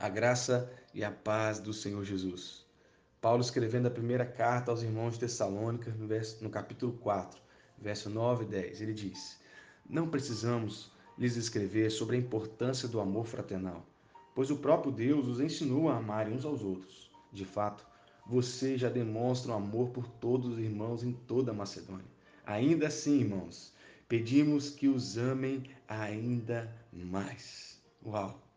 A graça e a paz do Senhor Jesus. Paulo escrevendo a primeira carta aos irmãos de Tessalônica, no, verso, no capítulo 4, verso 9 e 10, ele diz: Não precisamos lhes escrever sobre a importância do amor fraternal, pois o próprio Deus os ensinou a amarem uns aos outros. De fato, vocês já demonstram amor por todos os irmãos em toda a Macedônia. Ainda assim, irmãos, pedimos que os amem ainda mais. Uau!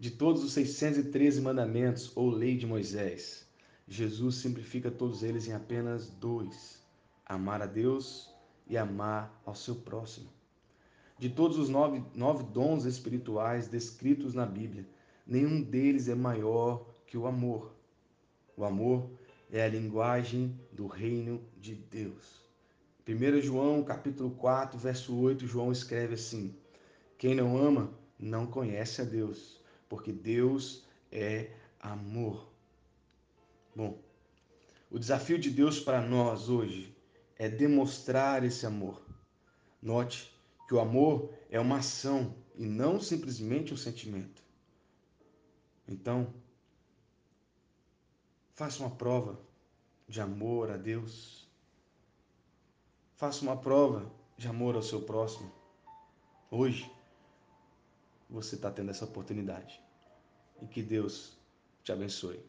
De todos os 613 mandamentos ou lei de Moisés, Jesus simplifica todos eles em apenas dois: amar a Deus e amar ao seu próximo. De todos os nove, nove dons espirituais descritos na Bíblia, nenhum deles é maior que o amor. O amor é a linguagem do reino de Deus. 1 João capítulo 4, verso 8, João escreve assim: Quem não ama não conhece a Deus, porque Deus é amor. Bom, o desafio de Deus para nós hoje é demonstrar esse amor. Note que o amor é uma ação e não simplesmente um sentimento. Então, faça uma prova de amor a Deus. Faça uma prova de amor ao seu próximo. Hoje, você está tendo essa oportunidade. E que Deus te abençoe.